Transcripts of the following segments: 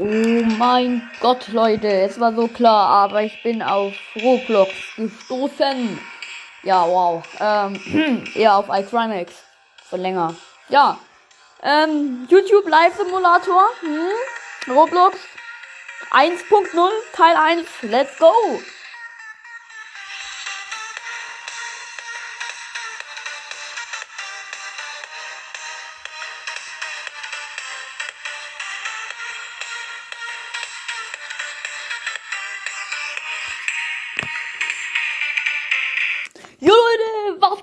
Oh mein Gott, Leute, es war so klar, aber ich bin auf Roblox gestoßen. Ja, wow. Ähm, eher auf iCrimex. Von länger. Ja. Ähm, YouTube Live Simulator. Hm? Roblox 1.0 Teil 1. Let's go.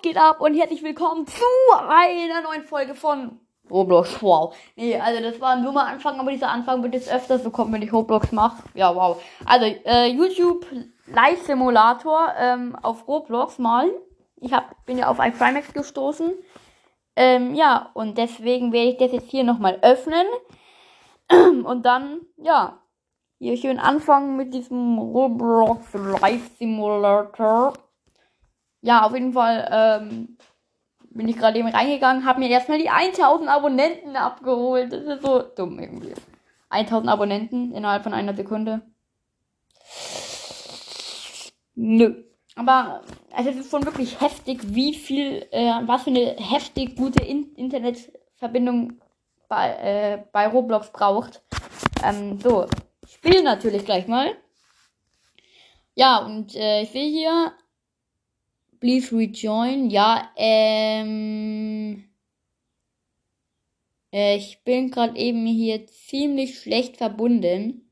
Geht ab und herzlich willkommen zu einer neuen Folge von Roblox. Wow. Nee, also das war ein dummer Anfang, aber dieser Anfang wird jetzt öfters so kommen, wenn ich Roblox mache. Ja, wow. Also, äh, YouTube Live Simulator ähm, auf Roblox mal. Ich hab, bin ja auf iFrimax gestoßen. Ähm, ja, und deswegen werde ich das jetzt hier nochmal öffnen. Und dann, ja, hier schön anfangen mit diesem Roblox Live Simulator ja, auf jeden Fall ähm, bin ich gerade eben reingegangen, habe mir erstmal die 1000 Abonnenten abgeholt. Das ist so dumm irgendwie. 1000 Abonnenten innerhalb von einer Sekunde. Nö. Aber also es ist schon wirklich heftig, wie viel, äh, was für eine heftig gute In Internetverbindung bei, äh, bei Roblox braucht. Ähm, so, spiele natürlich gleich mal. Ja, und äh, ich sehe hier Please rejoin. Ja, ähm. Äh, ich bin gerade eben hier ziemlich schlecht verbunden.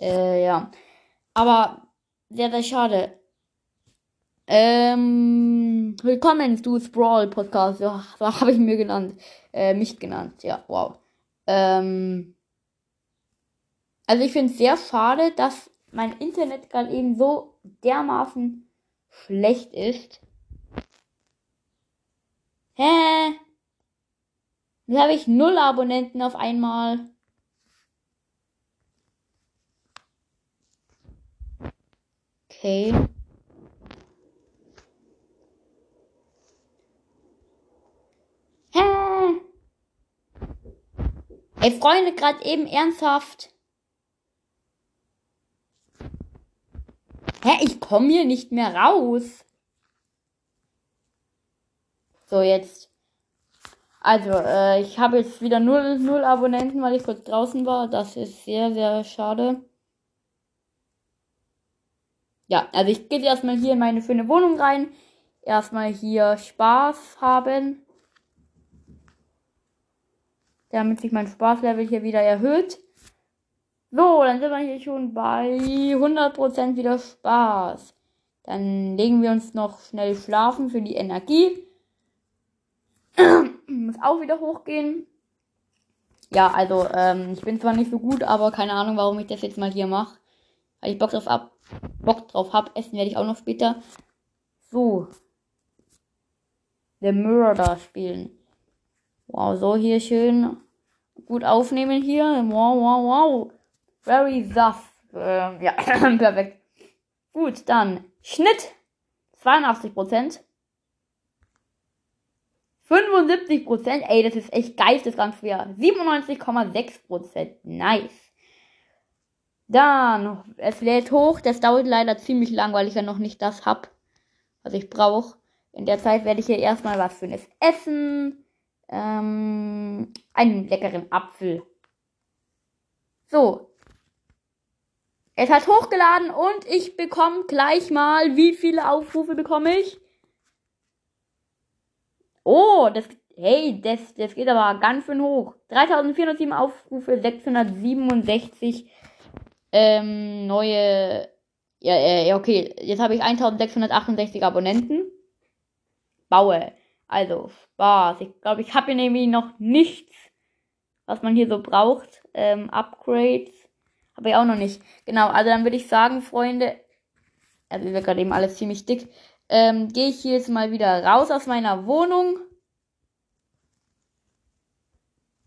Äh, ja. Aber sehr, sehr schade. Ähm, willkommen zu Sprawl Podcast. Ja, so habe ich mir genannt. Äh, mich genannt. Ja, wow. Ähm, also ich finde es sehr schade, dass mein Internet gerade eben so dermaßen schlecht ist. Hä? Jetzt habe ich null Abonnenten auf einmal. Okay. Hä? Ey, Freunde, gerade eben ernsthaft. Hä, ich komme hier nicht mehr raus. So, jetzt. Also, äh, ich habe jetzt wieder null, null Abonnenten, weil ich kurz draußen war. Das ist sehr, sehr schade. Ja, also ich gehe erstmal hier in meine schöne Wohnung rein. Erstmal hier Spaß haben. Damit sich mein Spaßlevel hier wieder erhöht. So, dann sind wir hier schon bei 100% wieder Spaß. Dann legen wir uns noch schnell schlafen für die Energie. Muss auch wieder hochgehen. Ja, also, ähm, ich bin zwar nicht so gut, aber keine Ahnung, warum ich das jetzt mal hier mache. Weil ich Bock drauf hab. Bock drauf hab. Essen werde ich auch noch später. So. The Murder spielen. Wow, so hier schön gut aufnehmen hier. Wow, wow, wow. Very thus. Ähm, ja, perfekt. Gut, dann Schnitt 82%. 75%, ey, das ist echt geisteskrank schwer. 97,6%, nice. Dann, es lädt hoch, das dauert leider ziemlich lang, weil ich ja noch nicht das hab, was ich brauche. In der Zeit werde ich hier erstmal was Schönes essen. Ähm, einen leckeren Apfel. So, es hat hochgeladen und ich bekomme gleich mal, wie viele Aufrufe bekomme ich? Oh, das, hey, das, das geht aber ganz schön hoch. 3407 Aufrufe, 667 ähm, neue, ja, ja, okay, jetzt habe ich 1668 Abonnenten. Baue. Also, Spaß. Ich glaube, ich habe hier nämlich noch nichts, was man hier so braucht. Ähm, Upgrades. Habe ich auch noch nicht. Genau, also dann würde ich sagen, Freunde, also wir gerade eben alles ziemlich dick, ähm, gehe ich hier jetzt mal wieder raus aus meiner Wohnung.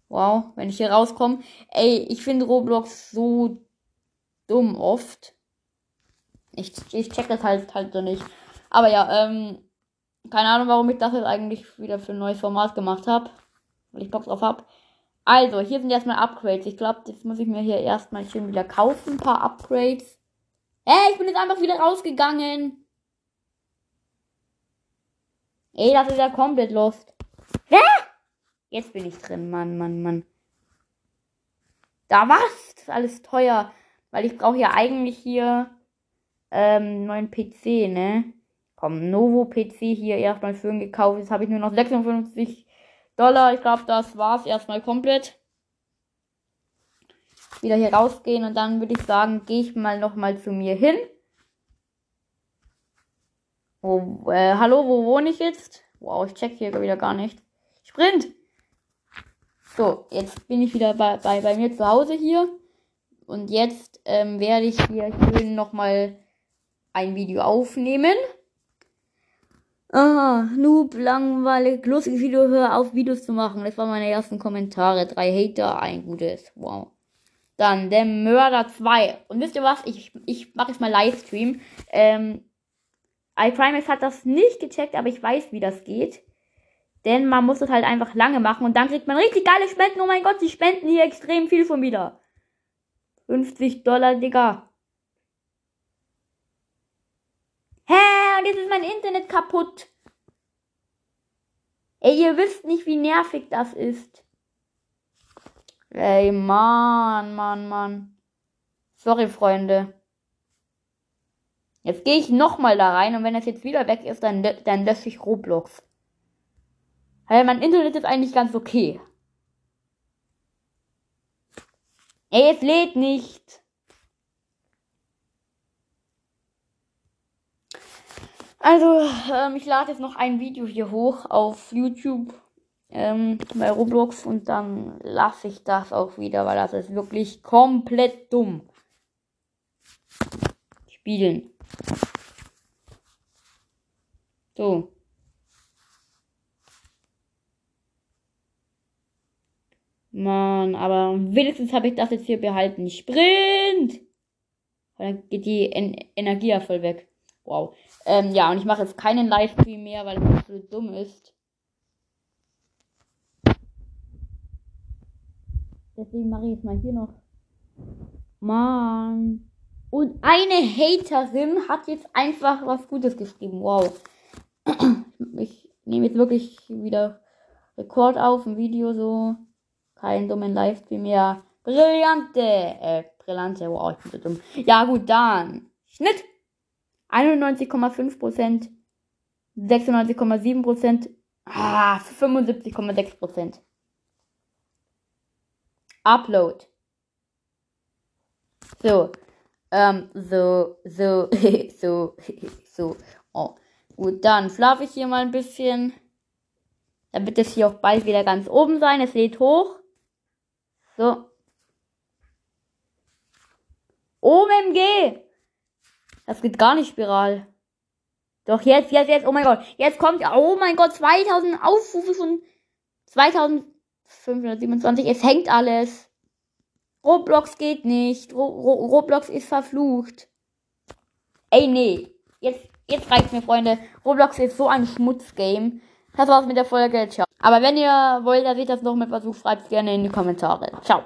Wow, wenn ich hier rauskomme. Ey, ich finde Roblox so dumm oft. Ich, ich check das halt halt so nicht. Aber ja, ähm, keine Ahnung, warum ich das jetzt eigentlich wieder für ein neues Format gemacht habe. Weil ich Bock drauf hab. Also, hier sind erstmal Upgrades. Ich glaube, das muss ich mir hier erstmal schön wieder kaufen. Ein paar Upgrades. Hey, ich bin jetzt einfach wieder rausgegangen. Ey, das ist ja komplett lost. Hä? Jetzt bin ich drin, Mann, Mann, Mann. Da was? Das ist alles teuer. Weil ich brauche ja eigentlich hier ähm, neuen PC, ne? Komm, Novo PC hier erstmal schön gekauft. Jetzt habe ich nur noch 56 Dollar. Ich glaube, das war's erstmal komplett. Wieder hier rausgehen und dann würde ich sagen, gehe ich mal nochmal zu mir hin. Oh, äh, hallo, wo wohne ich jetzt? Wow, ich check hier wieder gar nicht. Sprint! So, jetzt bin ich wieder bei, bei, bei mir zu Hause hier. Und jetzt ähm, werde ich hier schön nochmal ein Video aufnehmen. Aha, Noob, langweilig, lustiges Video, hör auf, Videos zu machen. Das waren meine ersten Kommentare. Drei Hater, ein gutes. Wow. Dann der Mörder 2. Und wisst ihr was? Ich, ich mache jetzt mal Livestream. Ähm, iPrimax hat das nicht gecheckt, aber ich weiß, wie das geht. Denn man muss das halt einfach lange machen und dann kriegt man richtig geile Spenden. Oh mein Gott, sie spenden hier extrem viel von wieder. 50 Dollar, Digga. Hä? Und jetzt ist mein Internet kaputt. Ey, ihr wisst nicht, wie nervig das ist. Ey, Mann, Mann, Mann. Sorry, Freunde. Jetzt gehe ich nochmal da rein und wenn das jetzt wieder weg ist, dann, dann lösche ich Roblox. Weil mein Internet ist eigentlich ganz okay. Ey, es lädt nicht. Also, ähm, ich lade jetzt noch ein Video hier hoch auf YouTube ähm, bei Roblox und dann lasse ich das auch wieder, weil das ist wirklich komplett dumm. Spielen. So. Mann, aber wenigstens habe ich das jetzt hier behalten. Sprint! dann geht die en Energie ja voll weg. Wow. Ähm, ja, und ich mache jetzt keinen Livestream mehr, weil es so dumm ist. Deswegen mache ich jetzt mal hier noch. Mann. Und eine Haterin hat jetzt einfach was Gutes geschrieben. Wow. Ich nehme jetzt wirklich wieder Rekord auf, ein Video so. Kein dummen Livestream mehr. Brillante. Äh, brillante. Wow, ich bin so dumm. Ja, gut, dann. Schnitt. 91,5%. 96,7%. Ah, 75,6%. Upload. So. Ähm, so, so, so, so. Oh. Gut, dann schlafe ich hier mal ein bisschen. Wird es hier auch bald wieder ganz oben sein. Es lädt hoch. So. OMG! Das geht gar nicht spiral. Doch jetzt, jetzt, jetzt, oh mein Gott. Jetzt kommt, oh mein Gott, 2000 Aufrufe von 2527. Es hängt alles. Roblox geht nicht. Ro Ro Roblox ist verflucht. Ey, nee. Jetzt, jetzt reicht's mir, Freunde. Roblox ist so ein Schmutzgame. Das war's mit der Folge. Ciao. Aber wenn ihr wollt, dass ich das noch mit versuche, schreibt gerne in die Kommentare. Ciao.